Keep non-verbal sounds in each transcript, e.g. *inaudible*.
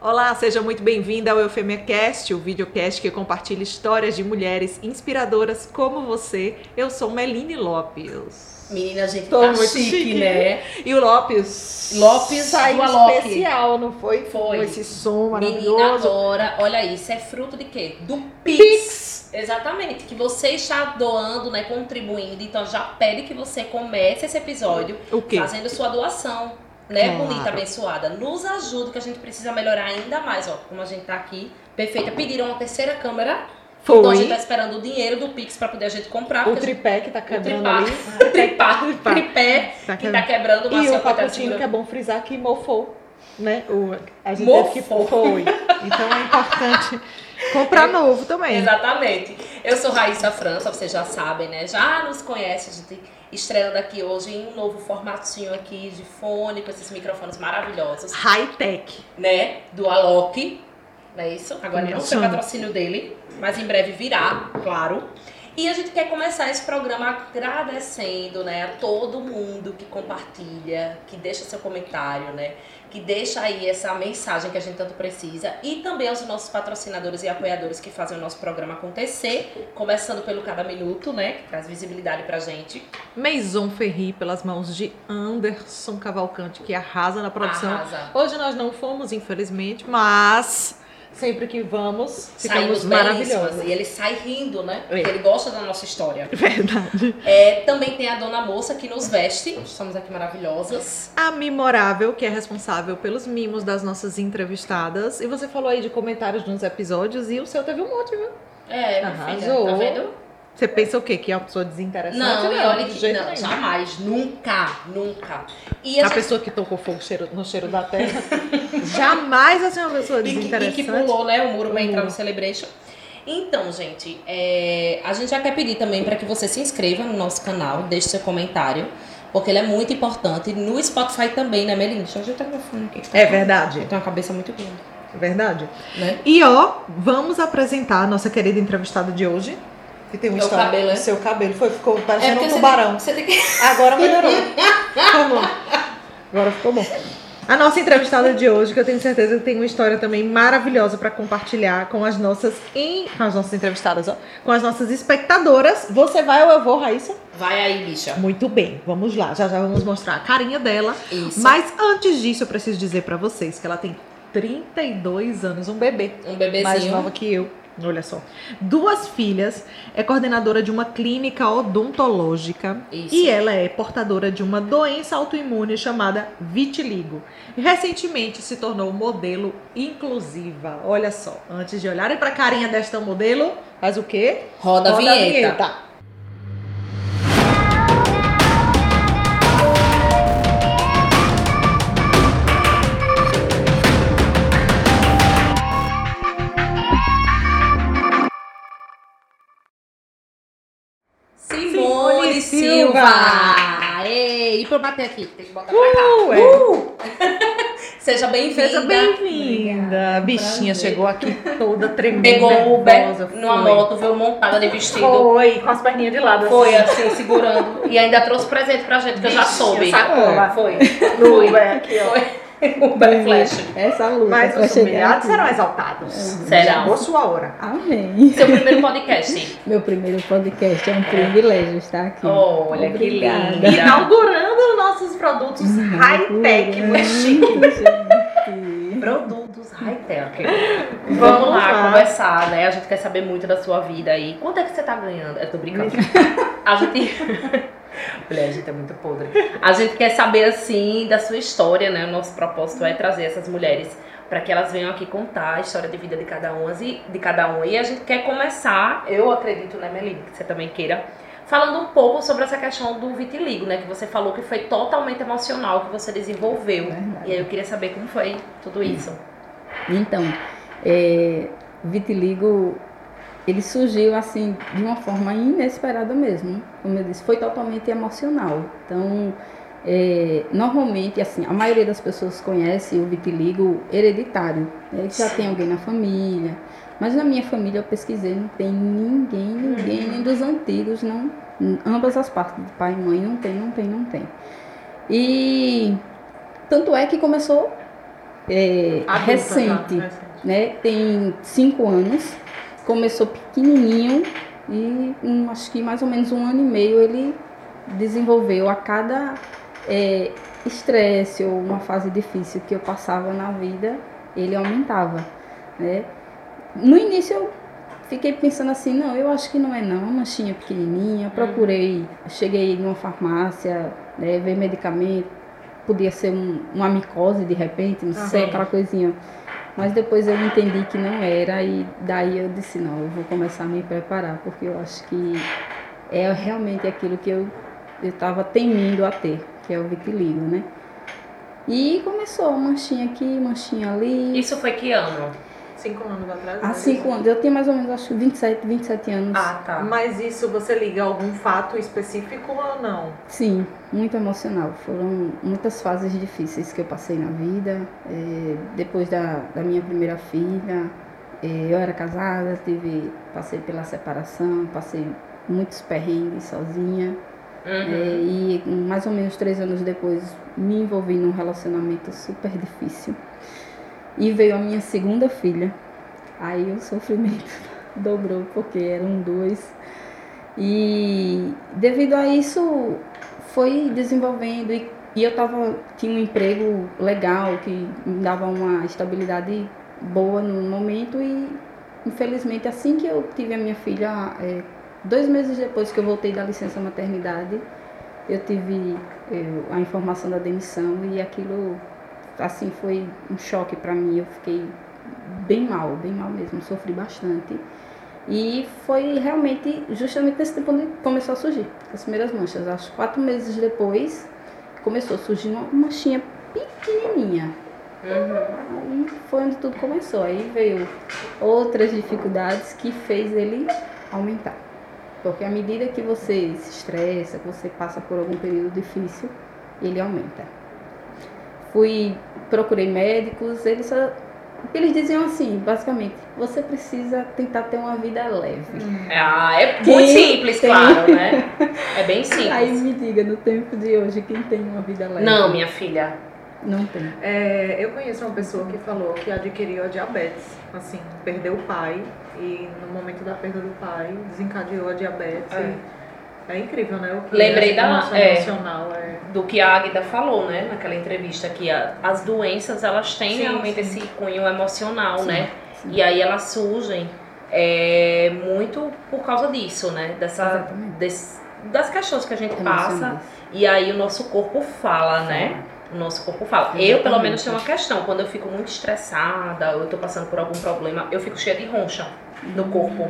Olá, seja muito bem-vinda ao EufemiaCast, o videocast que compartilha histórias de mulheres inspiradoras como você. Eu sou Meline Lopes. Menina, a gente Tô tá muito chique, chique. né? E o Lopes. Lopes saiu especial, não foi? Foi. Com esse som Menina, maravilhoso. agora, olha isso, é fruto de quê? Do Pix. Exatamente, que você está doando, né, contribuindo, então já pede que você comece esse episódio O quê? fazendo sua doação, né, Claro. bonita, abençoada. Nos ajuda, que a gente precisa melhorar ainda mais, ó, como a gente tá aqui, perfeita. Pediram uma terceira câmera, Foi. então a gente tá esperando o dinheiro do Pix pra poder a gente comprar. O a gente- tripé que tá o quebrando tripá, ali. *laughs* o tripá, *laughs* Tripá. tripé Tá que tá quebrando, E o tá segurando. que é bom frisar, que mofou. Né? O, a gente Mofou. que foi. Então é importante *laughs* comprar novo também. Exatamente. Eu sou Raíssa França, vocês já sabem, né? Já nos conhece, a gente estreando aqui hoje em um novo formatinho aqui de fone, com esses microfones maravilhosos, High-tech. né? Do Alok, não é isso? Agora não sei o patrocínio dele, mas em breve virá, claro. E a gente quer começar esse programa agradecendo, né, a todo mundo que compartilha, que deixa seu comentário, né, que deixa aí essa mensagem que a gente tanto precisa e também aos nossos patrocinadores e apoiadores que fazem o nosso programa acontecer, começando pelo Cada Minuto, né, que traz visibilidade pra gente. Maison Ferri, pelas mãos de Anderson Cavalcante, que arrasa na produção. Arrasa. Hoje nós não fomos, infelizmente, mas sempre que vamos, ficamos Saímos maravilhosos. belíssimas. E ele sai rindo, né? É. Porque ele gosta da nossa história. *laughs* Verdade. É, também tem a Dona Moça que nos veste. Estamos aqui maravilhosas. A Memorável, que é responsável pelos mimos das nossas entrevistadas. E você falou aí de comentários nos episódios e o seu teve um monte, viu? É, minha filha, Arrasou. tá vendo? Você pensa o quê? Que é uma pessoa desinteressante? Não, e olha que não, nenhum. jamais, nunca, nunca. E a, A gente- pessoa que tocou fogo cheiro- no cheiro da terra *laughs* jamais ser uma pessoa e que- e desinteressante. que pulou, né, o muro pra O entrar no Celebration. Então, gente, é, a gente já quer pedir também para que você se inscreva no nosso canal, deixe seu comentário, porque ele é muito importante. No Spotify também, né, Melinda? Deixa eu ajeitar meu fone aqui. É verdade, Eu tenho uma cabeça muito grande, é verdade. né? E ó, vamos apresentar a nossa querida entrevistada de hoje. Que tem um história- cabelo, é? Seu cabelo foi, ficou parecendo um porque você tubarão. tem- Você tem que... Agora *laughs* melhorou. Ficou bom. Agora ficou bom. A nossa entrevistada de hoje, que eu tenho certeza que tem uma história também maravilhosa para compartilhar com as nossas em, com as nossas entrevistadas, ó, com as nossas espectadoras. Você vai ou eu vou, Raíssa? Vai aí, bicha. Muito bem, vamos lá. Já já vamos mostrar a carinha dela. Isso. Mas antes disso, eu preciso dizer para vocês que ela tem 32 anos, um bebê Um bebezinho. mais nova que eu. Olha só. Duas filhas, é coordenadora de uma clínica odontológica Isso. e ela é portadora de uma doença autoimune chamada vitiligo. Recentemente se tornou modelo inclusiva. Olha só, antes de olharem para a carinha desta modelo, faz o quê? Roda, a vinheta. Simone Silva! Silva! Ei, e pra eu bater aqui? Tem que botar pra cá. Uh, é. *laughs* Seja bem-vinda. Seja bem-vinda. A bichinha Prazer. chegou aqui toda *laughs* tremendo. Pegou o Uber numa moto, veio montada de vestido. Foi, com as perninhas de lado. Foi assim, segurando. E ainda trouxe presente pra gente, que eu já Bichinha, soube. sacola. Foi. No. Uber aqui, ó. Foi. *laughs* Uber Flash. Essa luta Mas os humilhados serão exaltados. Serão. Chegou sua hora. Amém. Seu primeiro podcast. *laughs* Meu primeiro podcast é um privilégio estar aqui. Olha, que Obrigada. linda. Inaugurando nossos produtos high-tech, muito chique. Produtos high-tech. *laughs* Vamos Vamos lá, lá. conversar, né? A gente quer saber muito da sua vida aí. Quanto é que você tá ganhando? Eu tô brincando. A gente. Mulher, a gente é muito podre. A gente quer saber, assim, da sua história, né? O nosso propósito é trazer essas mulheres para que elas venham aqui contar a história de vida de cada uma e de cada uma. E a gente quer começar, eu acredito, né, Meline, que você também queira, falando um pouco sobre essa questão do vitiligo, né? Que você falou que foi totalmente emocional que você desenvolveu. Verdade. E aí eu queria saber como foi tudo isso. Então, é, vitiligo, ele surgiu assim de uma forma inesperada mesmo. Como eu disse, foi totalmente emocional. Então, é, normalmente, assim, a maioria das pessoas conhece o vitiligo hereditário. Né? Já Sim. tem alguém na família. Mas na minha família eu pesquisei, não tem ninguém, ninguém, nem dos antigos, não. Ambas as partes, de pai e mãe, não tem, não tem, não tem. E tanto é que começou é? Recente. né? Tem cinco anos. Começou pequenininho e um, acho que mais ou menos um ano e meio ele desenvolveu a cada é, estresse ou uma fase difícil que eu passava na vida, ele aumentava, né? No início eu fiquei pensando assim, não, eu acho que não é não, uma manchinha pequenininha, procurei, cheguei numa farmácia, né, ver medicamento, podia ser um, uma micose de repente, não sei, Aham. aquela coisinha. Mas depois eu entendi que não era e daí eu disse, não, eu vou começar a me preparar, porque eu acho que é realmente aquilo que eu estava temindo a ter, que é o vitiligo, né? E começou, manchinha aqui, manchinha ali. Isso foi que ano? Cinco anos atrás. Há né? cinco anos, eu tinha mais ou menos, acho, 27, 27 anos. Ah, tá. Mas isso você liga a algum fato específico ou não? Sim, muito emocional. Foram muitas fases difíceis que eu passei na vida. É, depois da, da minha primeira filha, é, eu era casada, tive, passei pela separação, passei muitos perrengues sozinha. Uhum. É, e mais ou menos três anos depois me envolvi num relacionamento super difícil. E veio a minha segunda filha. Aí o sofrimento *laughs* dobrou, porque eram dois. E devido a isso foi desenvolvendo e, e eu tava, tinha um emprego legal que me dava uma estabilidade boa no momento e infelizmente assim que eu tive a minha filha, é, dois meses depois que eu voltei da licença maternidade, eu tive é, a informação da demissão e aquilo assim foi um choque para mim. Eu fiquei bem mal, bem mal mesmo, sofri bastante. E foi realmente justamente nesse tempo onde começou a surgir as primeiras manchas. Acho quatro meses depois começou a surgir uma manchinha pequenininha. Uhum. Aí foi onde tudo começou. Aí veio outras dificuldades que fez ele aumentar. Porque à medida que você se estressa, que você passa por algum período difícil, ele aumenta. Fui, procurei médicos, eles só, eles diziam assim, basicamente, você precisa tentar ter uma vida leve. Ah, é Quem muito simples, tem- claro, né? É bem *laughs* Aí simples. me diga, no tempo de hoje, quem tem uma vida leve? Não, minha filha. Não tem. É, eu conheço uma pessoa que falou que adquiriu a diabetes. Assim, perdeu o pai e no momento da perda do pai desencadeou a diabetes. É. É, é incrível, né? O que Lembrei da- é. emocional é. do que a Águida falou, né, naquela entrevista, que a- as doenças, elas têm Sim, realmente sim. esse cunho emocional, Sim, né? sim. E aí elas surgem é, muito por causa disso, né? Dessa, Exatamente. desse- das questões que a gente passa. E aí o nosso corpo fala, né? O nosso corpo fala. Eu, pelo Exatamente. menos, tenho uma questão. Quando eu fico muito estressada, ou eu tô passando por algum problema, eu fico cheia de roncha no corpo.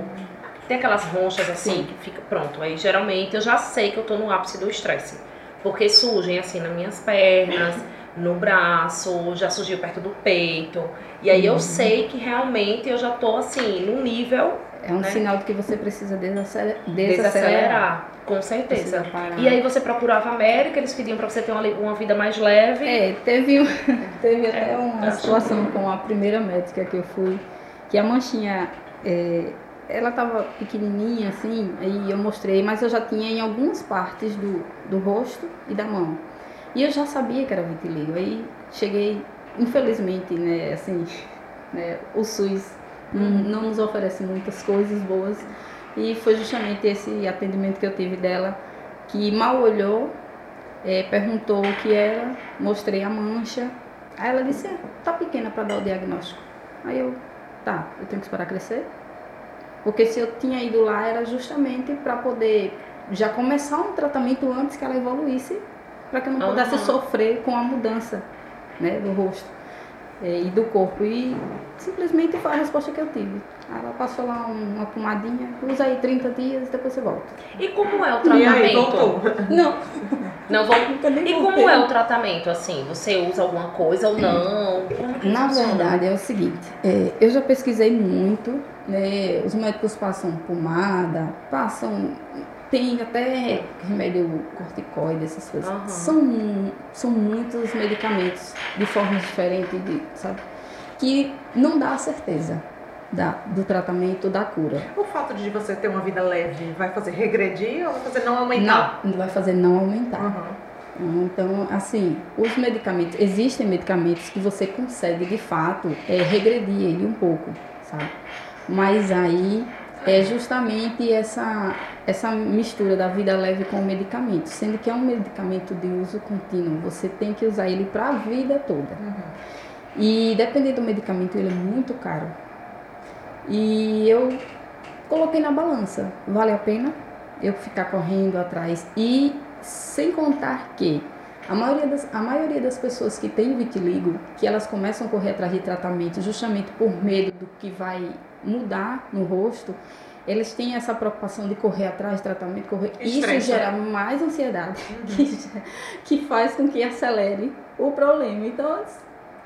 Tem aquelas ronchas assim Sim. que fica pronto. Aí geralmente eu já sei que eu tô no ápice do estresse. Porque surgem assim nas minhas pernas, no braço, já surgiu perto do peito. E aí eu Uhum. sei que realmente eu já tô assim, num nível É um né? sinal de que você precisa desaceler- desacelerar. desacelerar. Com certeza. E aí você procurava a América, eles pediam pra você ter uma, uma vida mais leve. É, teve, *laughs* teve até É, uma acho situação com a primeira médica que eu fui, que a manchinha, é, ela tava pequenininha assim, aí eu mostrei, mas eu já tinha em algumas partes do, do rosto e da mão. E eu já sabia que era vitiligo. Aí cheguei, infelizmente, né, assim, *laughs* né, o SUS não, não nos oferece muitas coisas boas. E foi justamente esse atendimento que eu tive dela, que mal olhou, é, perguntou o que era, mostrei a mancha. Aí ela disse, é, tá pequena para dar o diagnóstico. Aí eu, tá, eu tenho que esperar crescer. Porque se eu tinha ido lá era justamente para poder já começar um tratamento antes que ela evoluísse, para que eu não pudesse Aham. sofrer com a mudança né, do rosto é, e do corpo. E simplesmente foi a resposta que eu tive. Ela passou lá um- uma pomadinha, usa aí 30 dias e depois você volta. E como é o E aí, tratamento? voltou. Não, *laughs* Não vou... E como é o tratamento, assim? Você usa alguma coisa ou não? Que Na verdade é o seguinte, é, eu já pesquisei muito, né, os médicos passam pomada, passam, tem até remédio corticoide, essas coisas. Aham. São, são muitos medicamentos de formas diferentes, de, sabe? Que não dá certeza da, do tratamento, da cura. O fato de você ter uma vida leve vai fazer regredir ou vai fazer não aumentar? Não, vai fazer não aumentar. Aham. Então, assim, os medicamentos, existem medicamentos que você consegue de fato é, regredir ele um pouco, sabe? Mas aí é justamente essa, essa mistura da vida leve com o medicamento, sendo que é um medicamento de uso contínuo, você tem que usar ele para a vida toda. Uhum. E dependendo do medicamento, ele é muito caro. E eu coloquei na balança, vale a pena eu ficar correndo atrás e sem contar que a maioria, das, a maioria das pessoas que têm vitiligo, que elas começam a correr atrás de tratamento justamente por medo do que vai mudar no rosto, eles têm essa preocupação de correr atrás de tratamento, correr. Estressa. Isso gera mais ansiedade, uhum. que, *laughs* que faz com que acelere o problema. Então,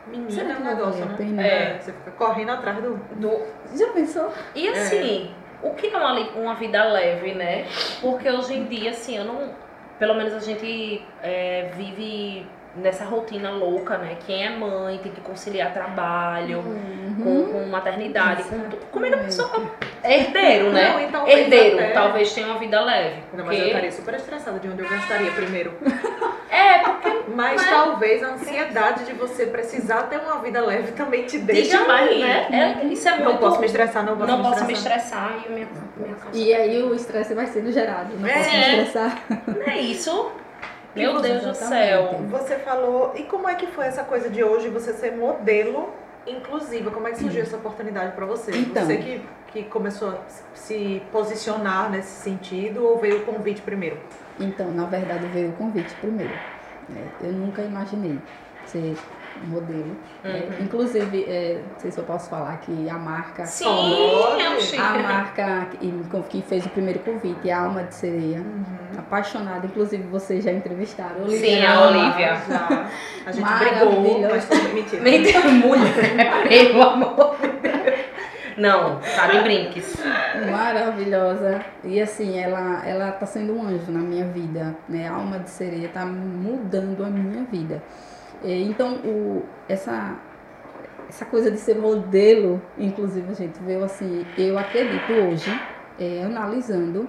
Menina, será que é um negócio, né? Pena? É, você fica correndo atrás do, do... Já pensou? E assim, é. o que é uma, uma vida leve, né? Porque hoje em dia, assim, eu não pelo menos a gente é, vive nessa rotina louca, né? Quem é mãe tem que conciliar trabalho uhum. com, com, maternidade, com Como é que a pessoa. É herdeiro, né? Não, então, herdeiro, até... talvez tenha uma vida leve. Porque... Não, mas eu estaria super estressada de onde eu gastaria primeiro. *laughs* É, porque. Mas, mas, talvez a ansiedade de você precisar ter uma vida leve também te deixe mais, né? É, isso é muito... Não posso me estressar, não posso não me posso estressar. me estressar e, minha, minha e aí o estresse vai sendo gerado, não é. posso me estressar. Não é isso? *laughs* Meu Deus do céu. Você falou, e como é que foi essa coisa de hoje você ser modelo inclusiva? Como é que surgiu essa oportunidade para você? Então, você que, que começou a se posicionar nesse sentido ou veio o convite primeiro? Então, na verdade, veio o convite primeiro. É, eu nunca imaginei ser modelo. É, uhum. É, inclusive, é, não sei se eu posso falar que a marca. Sim, é A marca que, que fez o primeiro convite, a Alma de Sereia. Uhum. Apaixonada, inclusive vocês já entrevistaram. Olivia Sim, a Olivia. Já. A gente brigou, mas foi mentira. Mentira, mulher, *laughs* pelo amor de Deus. Não, tá de brinques. Maravilhosa. E assim, ela, ela tá sendo um anjo na minha vida, né? A alma de sereia tá mudando a minha vida. É, então, o, essa, essa coisa de ser modelo, inclusive, a gente veio assim, eu acredito hoje, é, analisando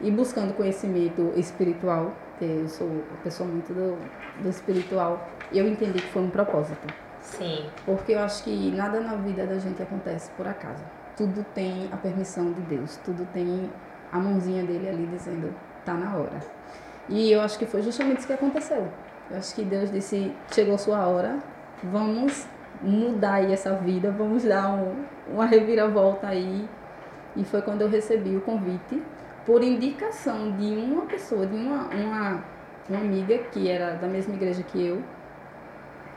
e buscando conhecimento espiritual, eu sou uma pessoa muito do, do espiritual, eu entendi que foi um propósito. Sim. Porque eu acho que nada na vida da gente acontece por acaso. Tudo tem a permissão de Deus, tudo tem a mãozinha dele ali dizendo, tá na hora. E eu acho que foi justamente isso que aconteceu. Eu acho que Deus disse, chegou sua hora, vamos mudar aí essa vida, vamos dar um, uma reviravolta aí. E foi quando eu recebi o convite, por indicação de uma pessoa, de uma, uma, uma amiga que era da mesma igreja que eu,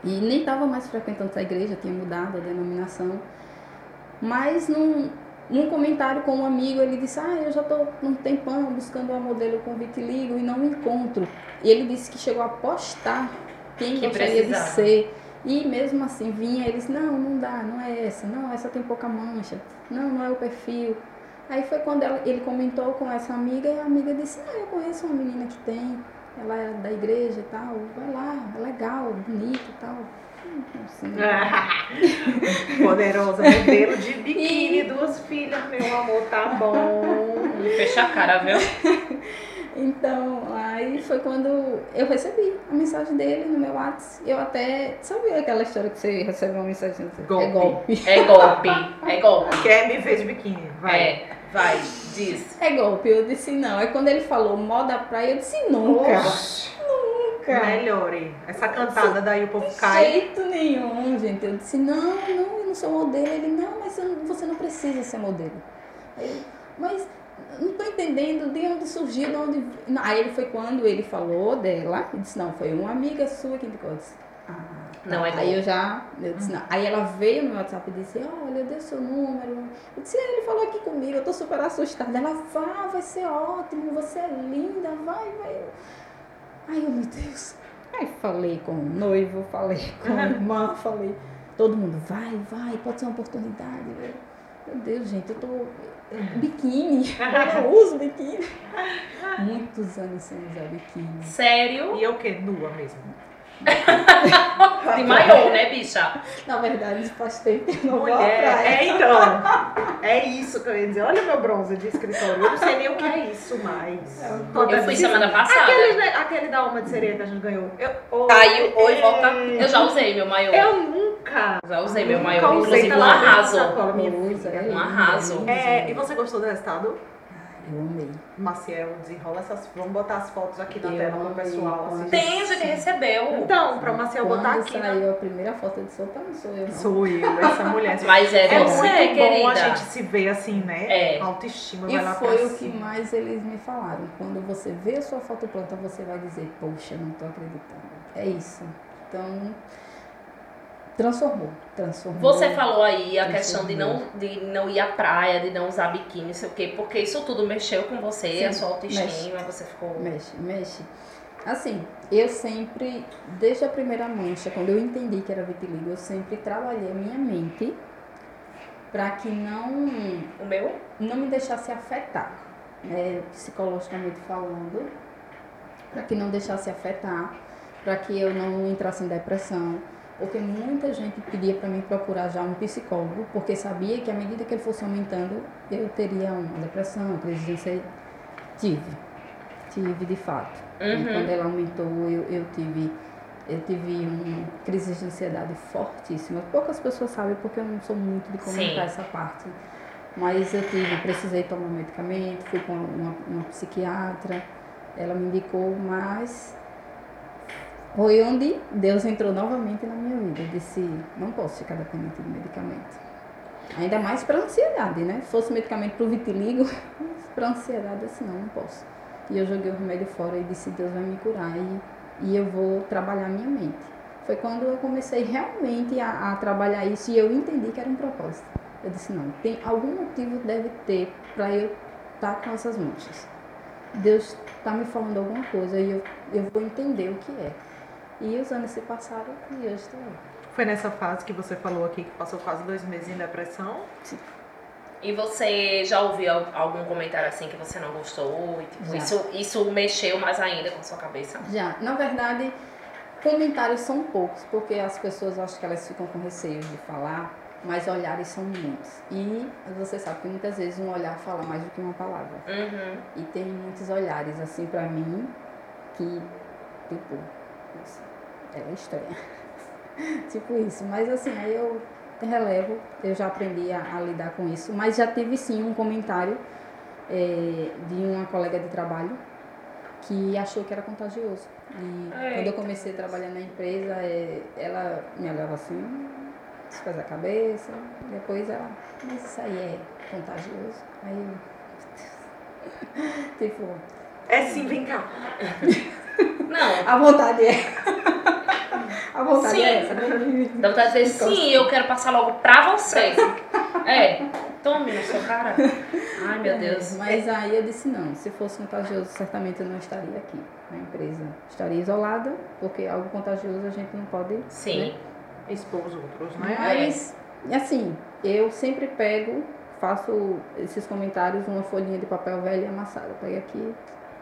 e nem estava mais frequentando essa igreja, tinha mudado a denominação. Mas num, num comentário com um amigo, ele disse: Ah, eu já estou um tempão buscando uma modelo com vitiligo e não encontro. E ele disse que chegou a postar quem que gostaria precisava. de ser. E mesmo assim vinha, eles: Não, não dá, não é essa, não, essa tem pouca mancha, não, não é o perfil. Aí foi quando ela, ele comentou com essa amiga e a amiga disse: Ah, eu conheço uma menina que tem ela é da igreja e tal, vai lá, é legal, bonito e tal. *laughs* Poderosa modelo de biquíni, duas filhas, meu amor, tá bom. Fecha a cara, viu? *laughs* Então, aí foi quando eu recebi a mensagem dele no meu WhatsApp. Eu até. Sabe aquela história que você recebe uma mensagem? Golpe. É golpe. É golpe. É *laughs* golpe. Quer me ver de biquíni? Vai. É. Vai, diz. É golpe. Eu disse não. Aí quando ele falou moda praia, eu disse nunca. Oxe. Nunca. Melhore. Essa cantada daí o povo cai. De jeito nenhum, gente. Eu disse, não, não, eu não sou modelo. Ele, não, mas você não precisa ser modelo. Aí, mas não tô entendendo de onde surgiu, de onde. Aí ele foi quando ele falou dela, e disse, não, foi uma amiga sua que indicou. Eu disse, ah. Não é Aí eu já, eu disse, não. Aí ela veio no meu WhatsApp e disse, olha, deu seu número. Eu disse, ele falou aqui comigo, eu tô super assustada. Ela, vá, vai ser ótimo, você é linda, vai, vai. Ai, meu Deus. Aí falei com o noivo, falei com a irmã, falei, todo mundo, vai, vai, pode ser uma oportunidade. Meu Deus, gente, eu tô biquíni, *laughs* eu uso biquíni. *laughs* Muitos anos sem usar biquíni. Sério? E eu o quê? Nua mesmo? *laughs* De maior, né, bicha? Na verdade, faz tempo que eu não Mulher, praia. é então. *laughs* É isso que eu ia dizer. Olha meu bronze de escritório. Eu não sei nem o que é isso mais. Eu fui semana passada. Aquele, aquele da alma de sereia que a gente ganhou. Eu, oi, Caiu, oi, é, volta. Eu já usei meu maior. Eu nunca. Já usei meu maior, inclusive um arraso. sacola, minha Usa, filha. é Um arraso. É, e você gostou do resultado? Eu amei. Maciel, desenrola essas. Vamos botar as fotos aqui na Eu tela pro amei pessoal assistir. Tem, a gente recebeu. Então, pra Maciel botar Quando aqui. né? saiu a primeira foto de sopa, não sou eu, não. Sou eu, essa mulher. *laughs* Mas é, É você, muito querida. bom a gente se ver assim, né? É. Autoestima E vai lá foi pra o que cima. mais eles me falaram. Quando você vê a sua foto pronta, você vai dizer, poxa, não tô acreditando. É isso. Então, transformou. Transformou. Você falou aí a questão de não, de não ir à praia, de não usar biquíni, não sei o quê, porque isso tudo mexeu com você, Sim, a sua autoestima, você ficou. Mexe, mexe. Assim, eu sempre, desde a primeira mancha, quando eu entendi que era vitiligo, eu sempre trabalhei a minha mente para que não O meu? não me deixasse afetar, né, psicologicamente falando, para que não deixasse afetar, para que eu não entrasse em depressão, porque muita gente pedia para mim procurar já um psicólogo, porque sabia que à medida que ele fosse aumentando, eu teria uma depressão, crise de ansiedade. Tive, tive de fato. E Uhum. quando ela aumentou, eu, eu tive eu tive uma crise de ansiedade fortíssima. Poucas pessoas sabem porque eu não sou muito de comentar Sim. essa parte. Mas eu tive, precisei tomar medicamento, fui com uma, uma psiquiatra, ela me indicou, mas foi onde Deus entrou novamente na minha vida. Eu disse, não posso ficar dependente de medicamento. Ainda mais para ansiedade, né? Se fosse medicamento para o vitiligo, *laughs* para ansiedade, assim, não, não posso. E eu joguei o remédio fora e disse, Deus vai me curar e, e eu vou trabalhar minha mente. Foi quando eu comecei realmente a, a trabalhar isso e eu entendi que era um propósito. Eu disse, não, tem algum motivo deve ter para eu estar com essas manchas. Deus está me falando alguma coisa e eu, eu vou entender o que é. E os anos se passaram e hoje estou aí. Foi nessa fase que você falou aqui que passou quase dois meses em depressão. E você já ouviu al- algum comentário assim que você não gostou? E, tipo, isso, isso mexeu mais ainda com a sua cabeça? Já, na verdade, comentários são poucos, porque as pessoas acham que elas ficam com receio de falar, mas olhares são muitos. E você sabe que muitas vezes um olhar fala mais do que uma palavra. Uhum. E tem muitos olhares, assim, pra mim, que, tipo, nossa, ela é estranha. *laughs* tipo isso. Mas, assim, aí eu relevo, eu já aprendi a, a lidar com isso. Mas já tive, sim, um comentário eh, de uma colega de trabalho que achou que era contagioso. E quando eu Eita. comecei a trabalhar na empresa, eh, ela me olhava assim, desfaz a cabeça, depois ela, mas isso aí é contagioso. Aí eu, *laughs* tipo, É sim, vem cá. *laughs* Não, a vontade é. A vontade Sim. é essa. né? dá vontade de dizer sim, eu quero passar logo pra você. *laughs* É, tome no seu cara. Ai, meu Deus. Mas aí eu disse não, se fosse contagioso, certamente eu não estaria aqui na empresa. Estaria isolada, porque algo contagioso a gente não pode. Sim. Expor os outros, né? Mas, assim, eu sempre pego, faço esses comentários numa folhinha de papel velho e amassado. Eu pego aqui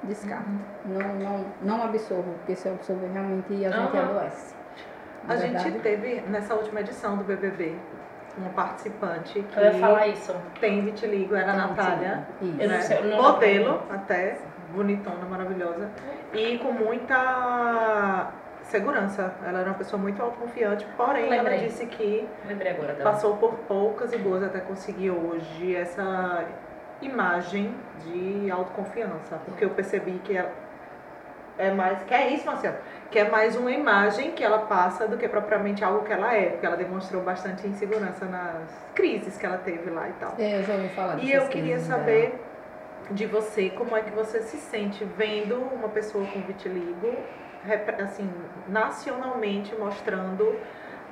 descarto. Não, não, não absorvo, porque se eu absorver realmente a gente Aham. adoece. A gente verdade, teve, nessa última edição do BBB, uma participante que Eu ia falar isso. tem vitiligo, era a Natália. Isso. Né? sei, eu não- Modelo, até, bonitona, maravilhosa. E com muita segurança. Ela era uma pessoa muito autoconfiante, porém ela Lembrei. disse que Lembrei agora dela. passou por poucas e boas até conseguir hoje essa imagem de autoconfiança. Porque eu percebi que ela é mais. Que é isso, Marcelo? Que é mais uma imagem que ela passa do que propriamente algo que ela é. Porque ela demonstrou bastante insegurança nas crises que ela teve lá e tal. É, eu já ouvi falar E eu queria crises dela. saber de você como é que você se sente vendo uma pessoa com vitiligo, assim, nacionalmente mostrando,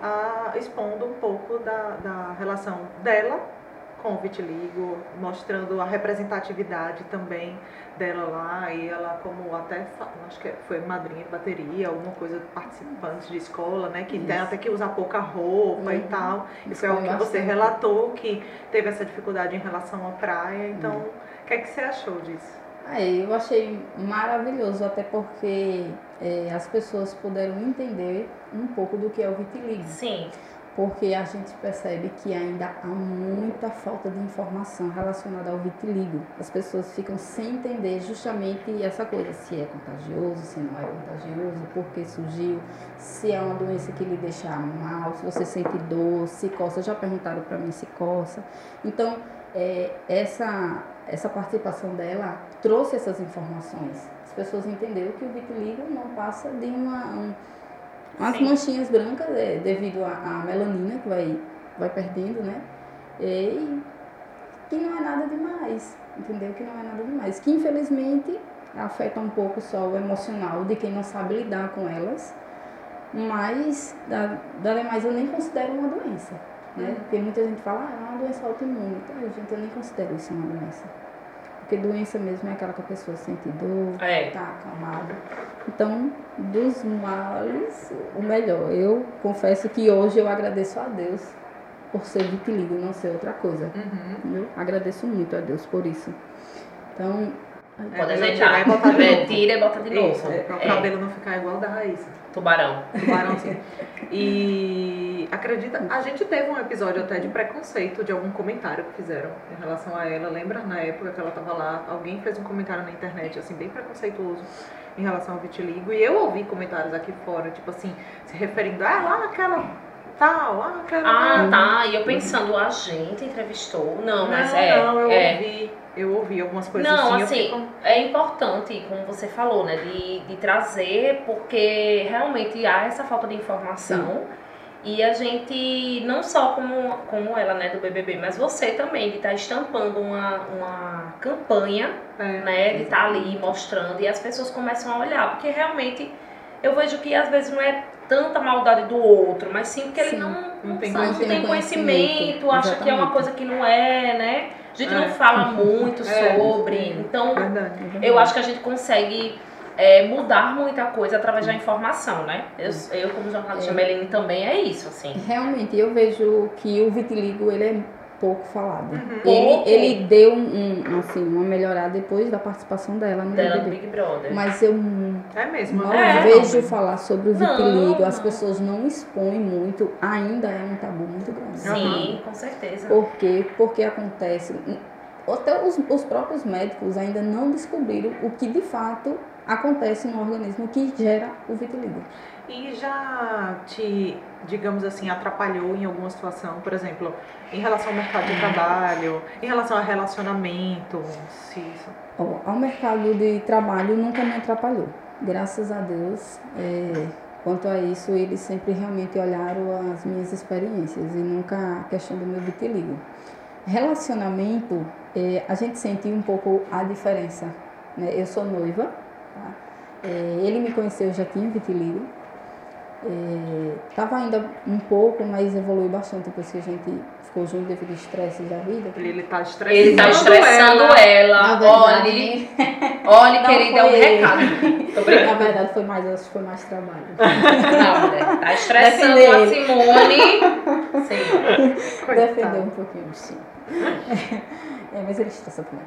a, expondo um pouco da, da relação dela com o vitiligo, mostrando a representatividade também dela lá, e ela como até, acho que foi madrinha de bateria, alguma coisa, participante de escola, né, que tem até que usar pouca roupa e Uhum. tal. Isso Isso é o que você relatou, que teve essa dificuldade em relação à praia. Então, Hum. o que é que você achou disso? Aí eu achei maravilhoso, até porque é, as pessoas puderam entender um pouco do que é o vitiligo. Sim. Porque a gente percebe que ainda há muita falta de informação relacionada ao vitiligo. As pessoas ficam sem entender justamente essa coisa, se é contagioso, se não é contagioso, por que surgiu, se é uma doença que lhe deixa mal, se você sente dor, se coça. Já perguntaram para mim se coça. Então, é, essa, essa participação dela trouxe essas informações. As pessoas entenderam que o vitiligo não passa de uma, um, umas Sim. manchinhas brancas é, devido à, melanina que vai, vai perdendo, né? E que não é nada demais, entendeu? Que não é nada demais. Que infelizmente afeta um pouco só o emocional de quem não sabe lidar com elas, mas da, da demais eu nem considero uma doença, né? Porque muita gente fala, ah, é uma doença autoimune. Então, gente, eu nem considero isso uma doença. Porque doença mesmo é aquela que a pessoa sente dor, É. tá acalmado. Então, dos males, o melhor. Eu confesso que hoje eu agradeço a Deus por ser vitiligo, não ser outra coisa. Uhum. Eu agradeço muito a Deus por isso. Então, É Pode melhor ajeitar. e botar de É, novo. Tira e bota de novo. Isso, para o É, cabelo não ficar igual da raiz. Tubarão. Tubarãozinho. E acredita, a gente teve um episódio até de preconceito de algum comentário que fizeram em relação a ela. Lembra na época que ela tava lá, alguém fez um comentário na internet, assim, bem preconceituoso em relação ao vitiligo. E eu ouvi comentários aqui fora, tipo assim, se referindo, ah, lá aquela tal, ah, aquela. Ah, tal." tá. E eu pensando, a gente entrevistou. Não, mas não, é. não, eu é. ouvi, eu ouvi algumas coisas Não, assim. eu assim, fico- é importante, como você falou, né, de, de trazer, porque realmente há essa falta de informação. E a gente, não só como, como ela, né, do BBB, mas você também, de estar estampando uma, uma campanha, é. né, de estar ali mostrando, e as pessoas começam a olhar, porque realmente eu vejo que às vezes não é tanta maldade do outro, mas sim porque ele Sim, não, não não, tem sabe, conhecimento. tem conhecimento, acha que é uma Exatamente. coisa que não é, né? A gente É. não fala muito *laughs* É, sobre, então Verdade. eu acho que a gente consegue é, mudar muita coisa através da informação, né? Eu, eu como jornalista É. Meline também é isso, assim. realmente, eu vejo que o vitiligo, ele é pouco falado. Uhum. Ele, ele deu um, assim, uma melhorada depois da participação dela no Dela. Big Brother. Mas eu É mesmo. não É, vejo não. falar sobre o Não, vitiligo, as não. pessoas não expõem muito, ainda é um tabu muito grande. Sim, com certeza. Por quê? Porque acontece. Até os, os próprios médicos ainda não descobriram o que de fato acontece no organismo que gera o vitiligo. E já te, digamos assim, atrapalhou em alguma situação, por exemplo, em relação ao mercado de trabalho, em relação a relacionamento, se isso. Ó, ao mercado de trabalho nunca me atrapalhou. Graças a Deus, é, quanto a isso, eles sempre realmente olharam as minhas experiências e nunca a questão do meu vitiligo. Relacionamento, é, a gente sentiu um pouco a diferença. Né? Eu sou noiva? É, ele me conheceu, já tinha vitiligo. Estava ainda um pouco, mas evoluiu bastante depois que a gente ficou junto devido ao estresse da vida. Ele, ele tá estressando, Ele tá estressando ela. Verdade, Olhe, olhe, Não querida, é um recado. *laughs* Na verdade, foi mais, acho que foi mais trabalho. Não, mulher. Tá estressando Defender a. Simone. Sim. *laughs* Defendeu um pouquinho, sim. É, mas ele estressa também.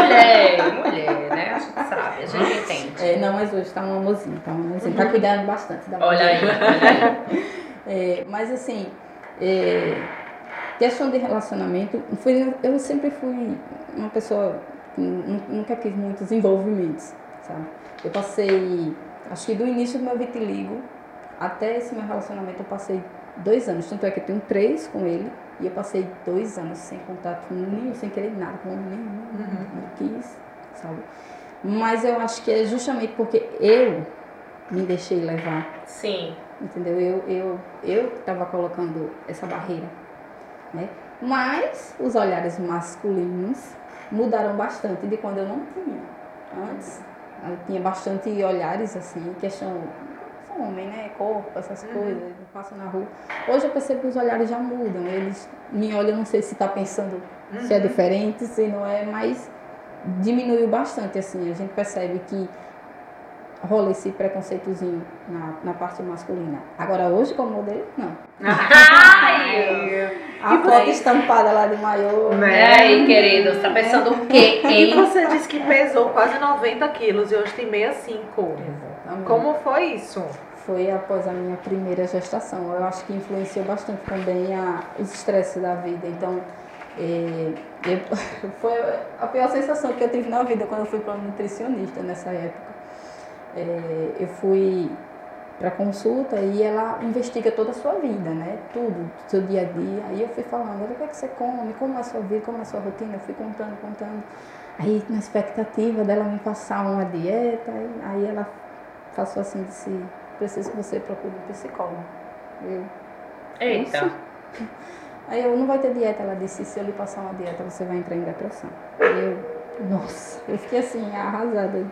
Mulher, mulher, né? A gente sabe, a gente entende. É, não, mas hoje tá um amorzinho, tá um amorzinho. Tá cuidando bastante da Olha aí, olha aí. É, mas assim, é, questão de relacionamento, fui, eu sempre fui uma pessoa que nu- nunca quis muitos envolvimentos, sabe? Eu passei, acho que do início do meu vitiligo até esse meu relacionamento eu passei dois anos, tanto é que eu tenho três com ele e eu passei dois anos sem contato nenhum, sem querer nada com nenhum, não quis, sabe? Mas eu acho que é justamente porque eu me deixei levar Sim, entendeu? Eu eu eu estava colocando essa barreira, né? Mas os olhares masculinos mudaram bastante de quando eu não tinha. Antes eu tinha bastante olhares assim, questão homem, né? Corpo, essas coisas, passa na rua. Hoje eu percebo que os olhares já mudam. Eles me olham, não sei se está pensando se é diferente, se não é, mas diminuiu bastante assim. A gente percebe que rola esse preconceitozinho na, na parte masculina. Agora, hoje, como modelo, não. *laughs* Ai! A foto estampada lá de maiô. E aí, querido, você tá pensando o quê, E você disse que pesou quase 90 quilos e hoje tem 65. Exatamente. Como foi isso? Foi após a minha primeira gestação. Eu acho que influenciou bastante também a, os estresses da vida. Então, é, eu- *laughs* foi a pior sensação que eu tive na vida quando eu fui para uma nutricionista nessa época. É, eu fui para consulta e ela investiga toda a sua vida, né? Tudo, seu dia a dia. Aí eu fui falando, olha o que, é que você come, como é a sua vida, como é a sua rotina. Eu fui contando, contando. Aí na expectativa dela me passar uma dieta, aí ela passou assim, disse, preciso que você procure um psicólogo. Eu, Eita. *laughs* Aí eu, não vai ter dieta, ela disse, se eu lhe passar uma dieta, você vai entrar em depressão. Eu, nossa, eu fiquei assim, arrasada.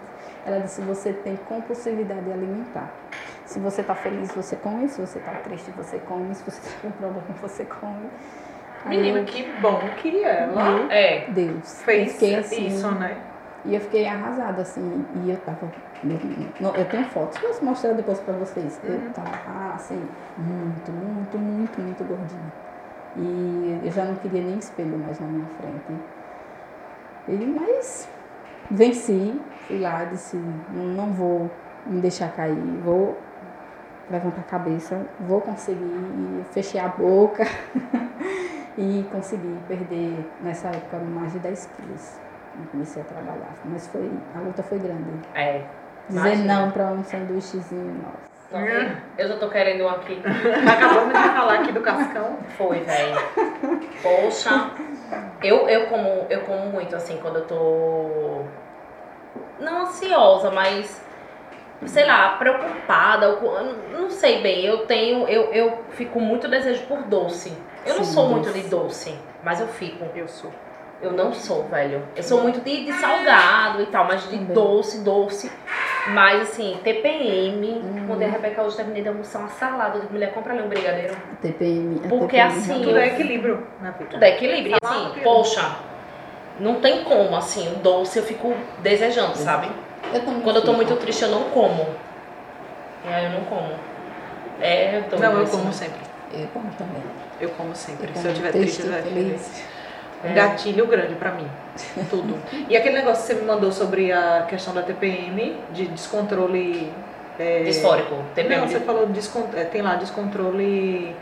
Ela disse, você tem compulsividade alimentar. Se você está feliz, você come. Se você está triste, você come. Se você está com problema, você come. Menina, eu, que bom que ela É. Deus, eu fez fiquei assim, isso, né? E eu fiquei arrasada, assim, e eu tava. Eu tenho fotos, posso mostrar depois pra vocês. Eu tava, assim, muito, muito, muito, muito gordinha. E eu já não queria nem espelho mais na minha frente. E, mas venci, fui lá, disse, não, não vou me deixar cair, vou levantar a cabeça, vou conseguir. E fechei a boca *laughs* e consegui perder, nessa época, mais de 10 quilos. Eu comecei a trabalhar, mas foi, a luta foi grande. É. Dizer Imagina. não para um sanduíchezinho, nossa. Eu já tô querendo um aqui. Acabamos de falar aqui do cascão. Foi, velho. Poxa. Eu, eu, como, eu como muito, assim, quando eu tô. Não ansiosa, mas. Sei lá, preocupada. com- Não sei bem. Eu tenho. Eu, eu fico muito desejo por doce. Eu não Sim, sou muito doce. de doce, mas eu fico. Eu sou. Eu não sou, velho. Eu sou muito de, de salgado e tal, mas de Também. doce, doce. Mas assim, TPM, Hum. quando a Rebeca hoje terminei de almoçar uma salada, eu digo, mulher, compra ali um brigadeiro. TPM. a Porque TPM assim, Tudo é equilíbrio na vida. Tudo é equilíbrio. E Salada, assim, poxa, não tem como, assim, o doce eu fico desejando, sabe? Eu também Quando eu tô muito triste, eu não como. E aí eu não como. É, eu tô. Não, eu assim. como sempre. Eu como também. Eu como sempre. Eu Se eu tiver triste, vai feliz. É. gatilho grande pra mim. Tudo. *laughs* E aquele negócio que você me mandou sobre a questão da TPM, de descontrole. é, Disfórico, TPM. Não, você falou descon... é, tem lá descontrole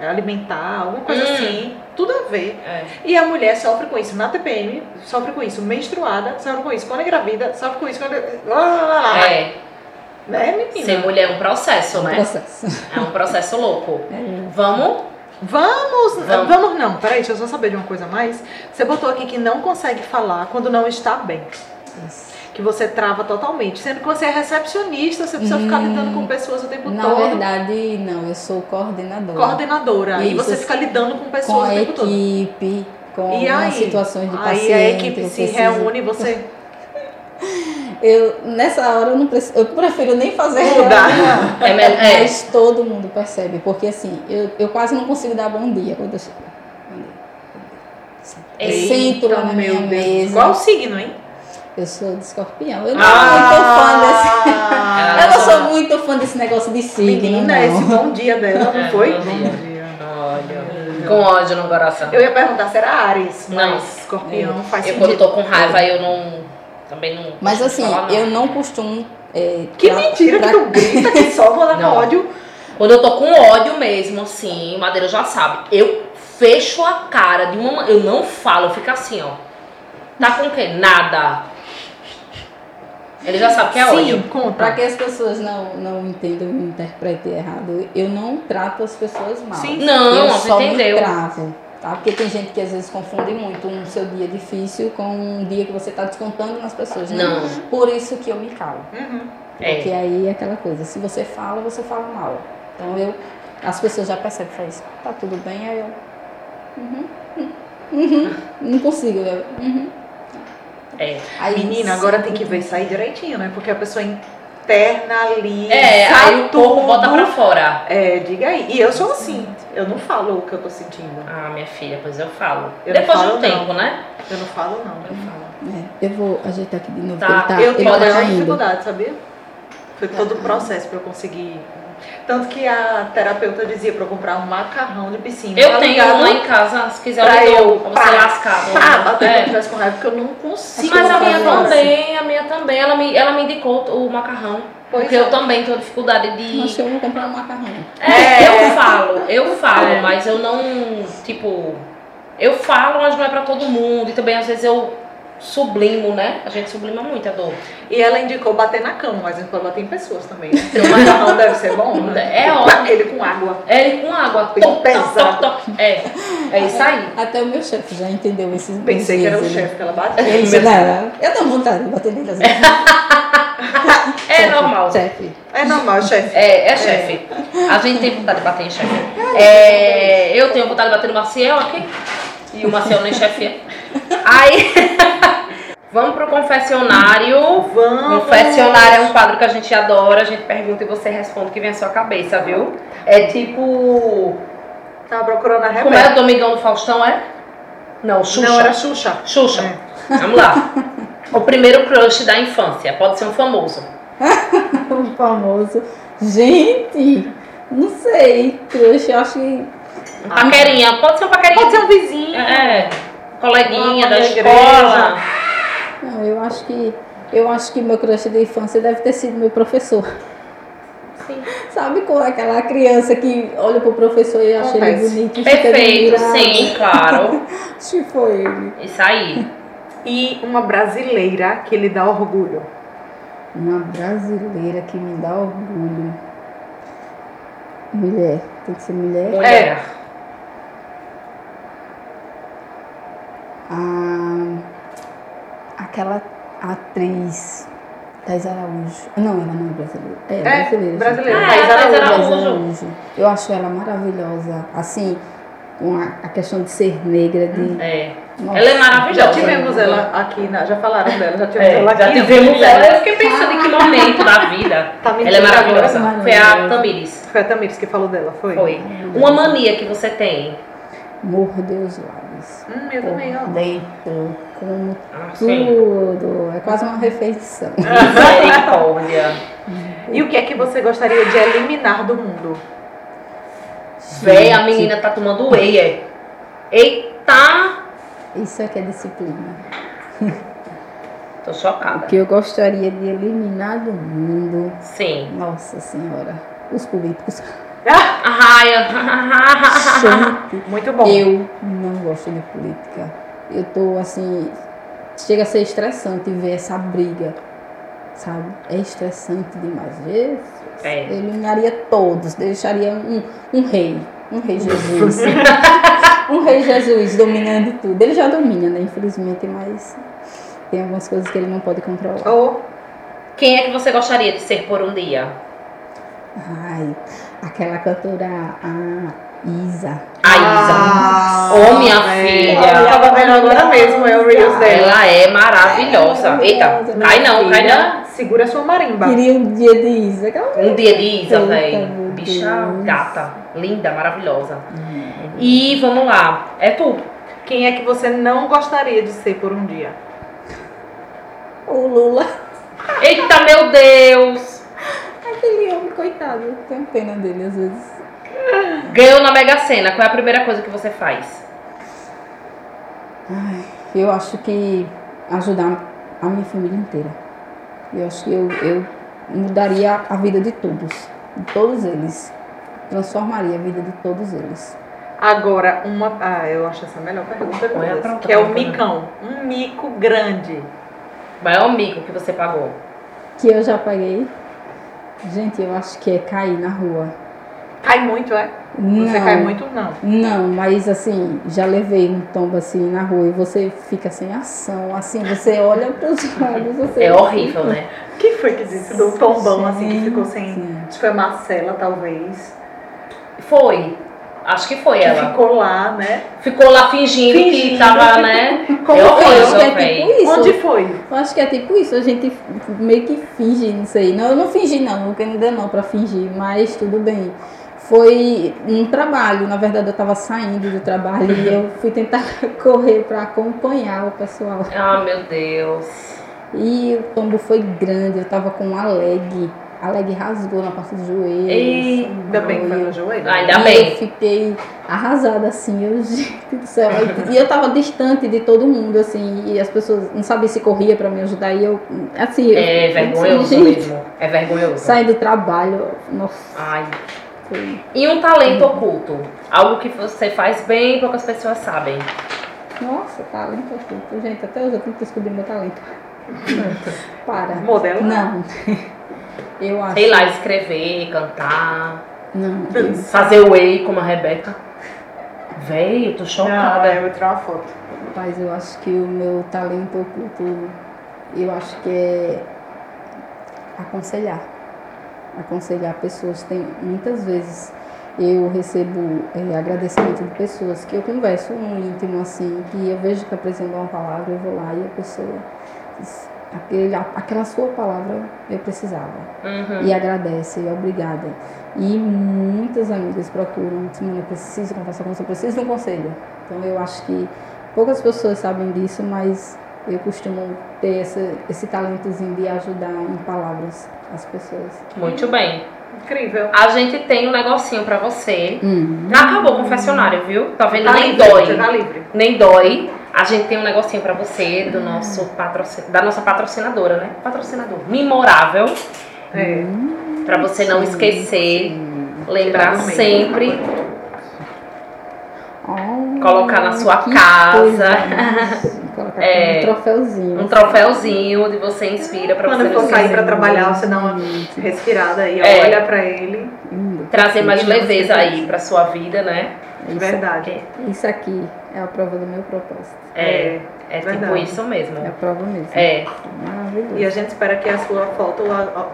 é, alimentar, alguma coisa Hum. assim. Tudo a ver. É. E a mulher sofre com isso na TPM, sofre com isso menstruada, sofre com isso quando é gravida, sofre com isso quando. Lá, lá, lá, lá. É, Né, menina? ser mulher é um processo, né? Processo. É um processo louco. *laughs* É. Vamos? Vamos, Vamos. vamos, não, peraí, deixa eu só saber de uma coisa a mais. Você botou aqui que não consegue falar quando não está bem. Isso. Que você trava totalmente. Sendo que você é recepcionista, você precisa ficar Hum, lidando com pessoas o tempo Na todo. verdade, não, eu sou coordenadora. Coordenadora. E Isso. você fica lidando com com pessoas a o tempo todo. equipe, com E aí? as situações de Aí paciente. a equipe se preciso- reúne e você. *laughs* Eu, nessa hora eu não preciso, eu prefiro nem fazer Mudar. É, é. Mas todo mundo percebe, porque assim, eu, eu quase não consigo dar bom dia quando eu chego. Bom dia, bom dia. Eu Eita, sento lá na minha Deus. mesa. Qual o signo, hein? Eu sou de escorpião. Eu não Ah! sou muito fã desse. Eu não sou muito fã desse negócio de signo, Menina, não. esse bom dia dela, não É, foi? bom dia. Olha. Com ódio no coração. Eu ia perguntar se era Ares, Não. mas escorpião faz Eu quando sentido. tô com raiva, eu não. Também não. Mas assim, falar, não. eu não costumo. é, Que pra- mentira pra- que tu grita que só vou dar Não. ódio. Quando eu tô com ódio mesmo, assim, o Madeira já sabe. Eu fecho a cara de uma ma- Eu não falo, eu fico assim, ó. Tá com o quê? Nada. Ele já sabe que é Sim, ódio. conta. Para que as pessoas não, não entendam e me interpretem errado, eu não trato as pessoas mal. Sim. Não, eu você só entendeu. me travo. Tá? Porque tem gente que às vezes confunde muito um seu dia difícil com um dia que você está descontando nas pessoas. né? Não. Por isso que eu me calo. Uhum. Porque É. aí é aquela coisa, se você fala, você fala mal. Então eu, as pessoas já percebem, faz, tá tudo bem, aí eu. Uhum, uhum, uhum, não consigo. Eu, uhum. É. Aí, Menina, agora tem que ver aí direitinho, né? Porque a pessoa internaliza É, aí o corpo bota pra fora. É, diga aí. E eu sou assim. Eu não falo o que eu tô sentindo. Ah, minha filha, pois eu falo. Eu Depois de falo, um tempo, né? Eu não falo, não. Eu falo. É, eu vou ajeitar aqui de novo. Tá, tá, eu tenho tá caindo. dificuldade, sabia? Foi todo o processo para eu conseguir. Tanto que a terapeuta dizia para eu comprar um macarrão de piscina. Eu tá tenho lá em casa, se quiser Pra eu eu dou, pra você lascar. Pá, bater É. quando tivesse com raiva, porque eu não consigo. Mas a minha fazer assim. também, a minha também. Ela me, ela me indicou o macarrão. Pois porque é. eu também tenho dificuldade de. Que eu vou comprar um macarrão. É, É. eu falo, eu falo, É. mas eu não, tipo, eu falo, mas não é pra todo mundo. E também às vezes eu sublimo, né? A gente sublima muito a dor. E ela indicou bater na cama, mas a gente pode bater em pessoas também. Né? Então, macarrão deve ser bom, né? É ótimo. Ele com água. É ele com água. Bem Toc, pesado. toc, toc. É, é isso aí. Até o meu chefe já entendeu esses Pensei que era o chefe que ela bateu. Ele disse, não, eu tenho vontade de bater nele assim. *laughs* É normal. Chefe. É normal, chefe. É, é chefe. A gente tem vontade de bater em chefe. É, eu tenho vontade de bater no Maciel aqui. E o Maciel nem chefe é. Aí. *laughs* Vamos pro confessionário. Vamos. Confessionário é um quadro que a gente adora. A gente pergunta e você responde o que vem à sua cabeça, viu? É tipo. Tava procurando a Como Rebeca. é o Domingão do Faustão, é? Não, Xuxa. Não, era Xuxa. Xuxa. É. Vamos lá. O primeiro crush da infância. Pode ser um famoso. O *laughs* famoso. Gente, não sei. Crush, eu acho que. Um paquerinha. Pode ser um paquerinha. Pode ser um vizinho. É. Coleguinha da escola. Não, eu acho que. Eu acho que meu crush da infância deve ter sido meu professor. Sim. *laughs* Sabe com aquela criança que olha pro professor e acha ele bonito e fica Perfeito, sim, claro. *laughs* Acho que foi ele. Isso aí. E uma brasileira que lhe dá orgulho. Uma brasileira que me dá orgulho. Mulher. Tem que ser mulher. Mulher. A, aquela atriz Thais Araújo. Não, ela não é brasileira. É, É, brasileira. brasileira. Ah, Thais é, Thais Araújo. Thais Araújo. Eu acho ela maravilhosa. Assim, com a, a questão de ser negra, de. É. Nossa. Ela é maravilhosa. Já tivemos ela aqui, na, já falaram dela, já tivemos É, ela já aqui. tivemos ela. Eu fiquei pensando em que momento da vida. *laughs* Tá Ela é maravilhosa. Foi a Tamires. Foi a Tamires que falou dela, foi? Foi. Uma mania que você tem. Mordeu os lábios. Hum, eu também, ó. Deito, como Ah, sim. tudo. É quase uma refeição. *laughs* Misericórdia. E o que é que você gostaria de eliminar do mundo? Véi, a menina tá tomando whey, é. Eita! Isso é que é disciplina. *laughs* Tô O chocada. que eu gostaria de eliminar do mundo. Sim. Nossa Senhora. Os políticos. Ah, A raia. Gente, muito bom. eu não gosto de política. Eu tô assim. Chega a ser estressante ver essa briga. Sabe? É estressante demais. Jesus. É. Eliminaria todos. Deixaria um, um rei. Um rei Jesus. *laughs* um rei Jesus dominando tudo. Ele já domina, né? Infelizmente, mas tem algumas coisas que ele não pode controlar. Oh, Quem é que você gostaria de ser por um dia? Ai, aquela cantora, a Isa. A Isa. Ah, Ô, minha é. filha. Eu tava vendo agora mesmo, é o Reels dela. Ela é maravilhosa. Eita, cai não, cai não. Segura sua marimba. Queria um dia de Isa. Um dia de Isa, velho. Bicha Deus. gata. Linda, maravilhosa. E vamos lá. É tu. Quem é que você não gostaria de ser por um dia? O Lula. Eita, meu Deus! Aquele homem, coitado. Eu tenho pena dele às vezes. Ganhou na Mega Sena. Qual é a primeira coisa que você faz? Ai, eu acho que ajudar a minha família inteira. Eu acho que eu, eu mudaria a vida de todos. De todos eles. Transformaria a vida de todos eles. Agora, uma. Ah, eu acho essa a melhor pergunta todas, pronto, Que é o micão. Um mico grande. Maior mico que você pagou? Que eu já paguei. Gente, eu acho que é cair na rua. Cai muito, é? Você Não. cai muito, não. Não, mas assim, já levei um tombo assim na rua e você fica sem ação. Assim, você olha para os lados, *laughs* você. É horrível, né? Quem foi que disse? Deu um tombão assim que ficou sem. Sim. Acho que foi a Marcela, talvez. Foi. Acho que foi Que ela. ficou lá, né? Ficou lá fingindo, que Fingindo. tava, né? *laughs* Como Eu foi? acho que é tipo isso. Onde foi? Eu acho que é tipo isso, a gente meio que finge, não sei. Não, eu não fingi não, nunca ainda não pra fingir, mas tudo bem. Foi um trabalho, na verdade eu tava saindo do trabalho e eu fui tentar *laughs* correr pra acompanhar o pessoal. Ah, meu Deus. E o tombo foi grande, eu tava com uma leg a leg rasgou na parte do joelho. Assim, Ainda bem que foi eu- no joelho. Ainda e bem. eu fiquei arrasada, assim, eu, *laughs* gente do céu. E eu tava distante de todo mundo, assim, e as pessoas não sabiam se corria pra me ajudar. E eu, assim, É eu, vergonhoso gente, mesmo. É vergonhoso. Saindo do trabalho, nossa, Ai. foi. E um talento oculto? Algo que você faz bem e poucas pessoas sabem. Nossa, talento oculto. Gente, até hoje eu tenho que descobrir meu talento. *laughs* Para. Modelo? Não. *laughs* Eu acho. Sei lá, escrever, cantar, Não. fazer whey como a Rebeca. Véi, eu tô Não, chocada. é, eu vou tirar uma foto. Mas eu acho que o meu talento oculto, eu acho que é aconselhar. Aconselhar pessoas. Tem muitas vezes eu recebo é, agradecimento de pessoas que eu converso um íntimo assim, que eu vejo que apresentam uma palavra, eu vou lá e a pessoa diz, aquele, aquela sua palavra eu precisava Uhum. e agradece, e obrigada. E muitas amigas procuram, Simone, eu preciso conversar com você, eu preciso de um conselho. Então eu acho que poucas pessoas sabem disso, mas eu costumo ter esse, esse talentozinho de ajudar em palavras as pessoas. Muito bem. Incrível. A gente tem um negocinho pra você. Hum. Acabou o confessionário, viu? Tá vendo? Tá Nem livre, dói. Tá livre. Nem dói. A gente tem um negocinho pra você do nosso patrocin... da nossa patrocinadora, né? Patrocinador. Memorável. É. Pra você não esquecer. Lembrar do meio. sempre. Colocar na sua casa. *laughs* Colocar É. um troféuzinho. Um troféuzinho de você inspira pra Quando você for não sair pra trabalhar, você dá uma respirada aí, É. olha pra ele. lindo. Trazer mais leveza aí pra sua vida, né? Isso, Verdade. isso aqui é a prova do meu propósito. É, é tipo verdade. isso mesmo. É a prova mesmo. É, Maravilhoso. E a gente espera que a sua foto,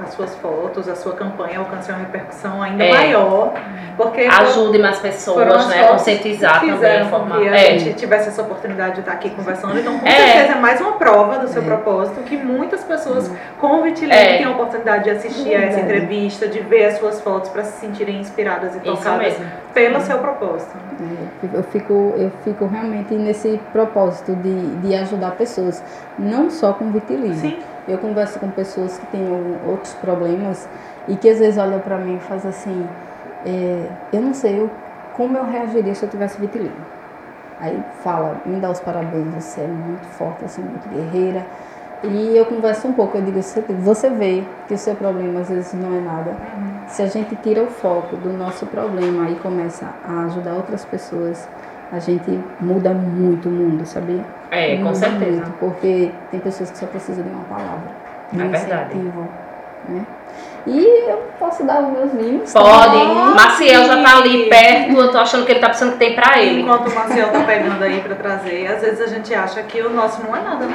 as suas fotos, a sua campanha alcance uma repercussão ainda É. maior. Porque ajude mais pessoas, as né? Conscientizar também, informar. com que a É, gente tivesse essa oportunidade de estar aqui conversando. Então, com É. certeza, é mais uma prova do seu É. propósito que muitas pessoas com o Vitiligo É. têm a oportunidade de assistir a essa entrevista, de ver as suas fotos para se sentirem inspiradas e isso tocadas mesmo. pelo seu propósito. É, Eu fico, eu fico realmente nesse propósito de, de ajudar pessoas, não só com vitiligo. Sim. Eu converso com pessoas que têm outros problemas e que às vezes olham para mim e fazem assim, é, eu não sei eu- como eu reagiria se eu tivesse vitiligo. Aí fala, me dá os parabéns, você é muito forte, você é muito guerreira. E eu converso um pouco, eu digo, você, você vê que o seu problema às vezes não é nada. Se a gente tira o foco do nosso problema e começa a ajudar outras pessoas, a gente muda muito o mundo, sabia? É, com Muda certeza. muito, porque tem pessoas que só precisam de uma palavra, de É um verdade. incentivo, né? E eu posso dar os meus mimos? Pode. Pode. Maciel já tá ali perto, eu tô achando que ele tá pensando que tem pra ele. Enquanto o Marcel tá pegando aí pra trazer, às vezes a gente acha que o nosso não é nada, né?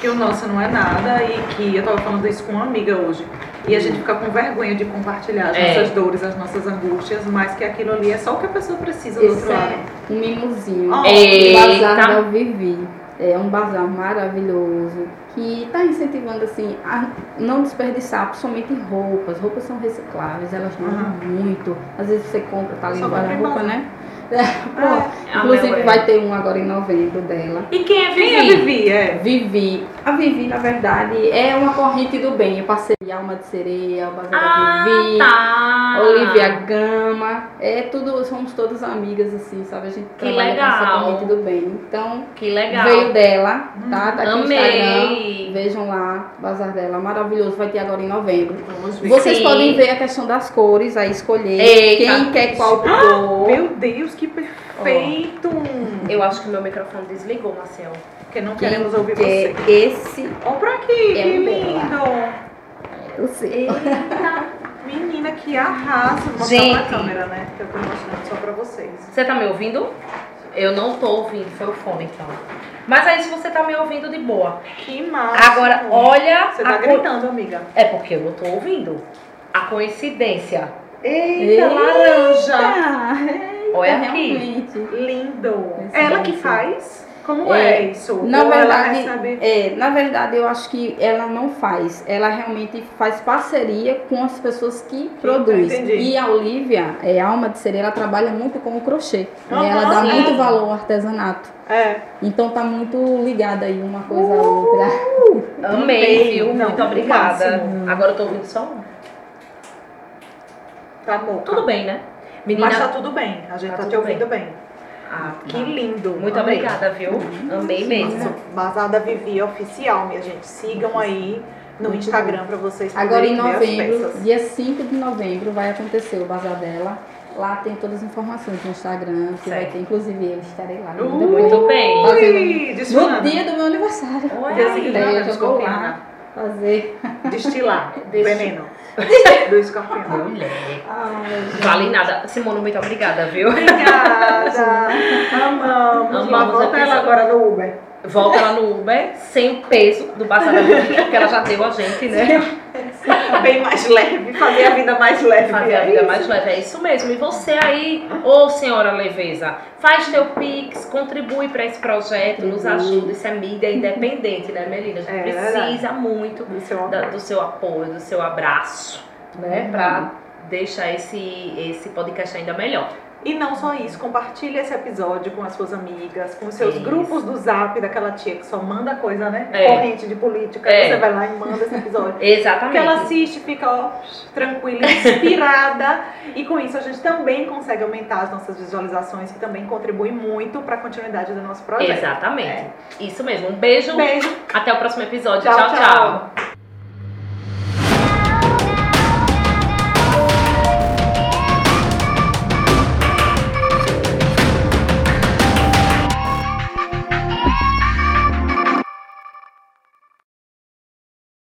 Que o nosso não é nada e que eu tava falando isso com uma amiga hoje. E a gente fica com vergonha de compartilhar as É. nossas dores, as nossas angústias, mas que aquilo ali é só o que a pessoa precisa do outro lado. é um mimosinho. Oh. Eita. Bazar da Vivi. É um bazar maravilhoso que está incentivando assim a não desperdiçar, principalmente roupas. Roupas são recicláveis, elas duram Aham. muito. Às vezes você compra, tá em guarda-roupa, bazar. né? Pronto. A Inclusive Mel é. vai ter um agora em novembro dela. E quem é Quem é Vivi? Vivi? É. Vivi. A Vivi, na verdade, é uma corrente do bem. Eu passei Alma de Sereia, o Bazar Ah, da Vivi. tá. Olivia Gama, é tudo, somos todas amigas assim, sabe? A gente Que trabalha com essa legal. corrente do bem. Então, Que legal. veio dela, tá? Tá aqui no Instagram. Amei. Vejam lá, bazar dela, maravilhoso, vai ter agora em novembro. Vamos ver. Vocês Sim. podem ver a questão das cores, aí escolher Eita. quem quer qual cor. Meu Deus, que perfeito! Eu acho que meu microfone desligou, Marcel. Porque não queremos ouvir quer você. esse, Olha pra aqui, É que lindo! eu sei. Eita. Menina, que arraso! Vou mostrar Gente. pra câmera, né? Que eu tô mostrando só pra vocês. Você tá me ouvindo? Eu não tô ouvindo, foi o fone então. Mas aí se você tá me ouvindo de boa. Que massa! Agora, olha. Você tá co- gritando, amiga. É porque eu tô ouvindo. A coincidência. Eita, laranja! Olha aqui. realmente. Lindo! Esse Ela que faz? Como É, é, isso? Na Ou verdade, recebe... é, na verdade, eu acho que ela não faz. Ela realmente faz parceria com as pessoas que produzem. E a Olivia, é, a Alma de Sereia, ela trabalha muito com o crochê. Né? Ela dá sim. muito valor ao artesanato. É. Então tá muito ligada aí uma coisa à outra. Amei, Amei. viu? Não, Muito obrigada. Agora eu tô ouvindo só um. Tá bom. Tudo bem, né? Menina, Mas tá tudo bem. A gente Tá tá, te ouvindo bem. Ah, Que lindo. Muito Amei. obrigada, viu? Amei mesmo. Bazada Vivi Oficial, minha gente. Sigam aí no Muito Instagram pra vocês Agora em novembro, dia 5 de novembro, vai acontecer o Bazar dela. Lá tem todas as informações no Instagram, que vai Certo. ter, inclusive eu estarei lá. Uh, Muito bem. Ui, No dia do meu aniversário. Olha Daí eu já vou lá? Fazer. Destilar. Veneno. *laughs* Do escorpião. Mulher. Ai. Vale nada. Simone, muito obrigada, viu? Obrigada. Amamos. Amamos volta ela agora no Uber. Volta lá no Uber sem o peso do Vivi, porque ela já deu a gente, né? *laughs* Bem mais leve. Fazer a vida mais leve. Fazer a É vida isso. mais leve, é isso mesmo. E você aí, ô senhora leveza, faz teu Pix, contribui para esse projeto, nos ajuda. Isso é mídia independente, né, Melina? A gente É precisa muito Do seu da- do seu apoio, do seu abraço, né? Pra deixar esse, esse podcast ainda melhor. E não só isso, compartilhe esse episódio com as suas amigas, com os seus Isso. grupos do zap daquela tia que só manda coisa, né? É. Corrente de política. É. Você vai lá e manda esse episódio. Porque *laughs* Exatamente. ela assiste, fica ó, tranquila, *laughs* inspirada. e com isso a gente também consegue aumentar as nossas visualizações, que também contribui muito para a continuidade do nosso projeto. Exatamente. Isso mesmo. Um beijo. Beijo. Até o próximo episódio. Tchau, tchau. tchau. tchau.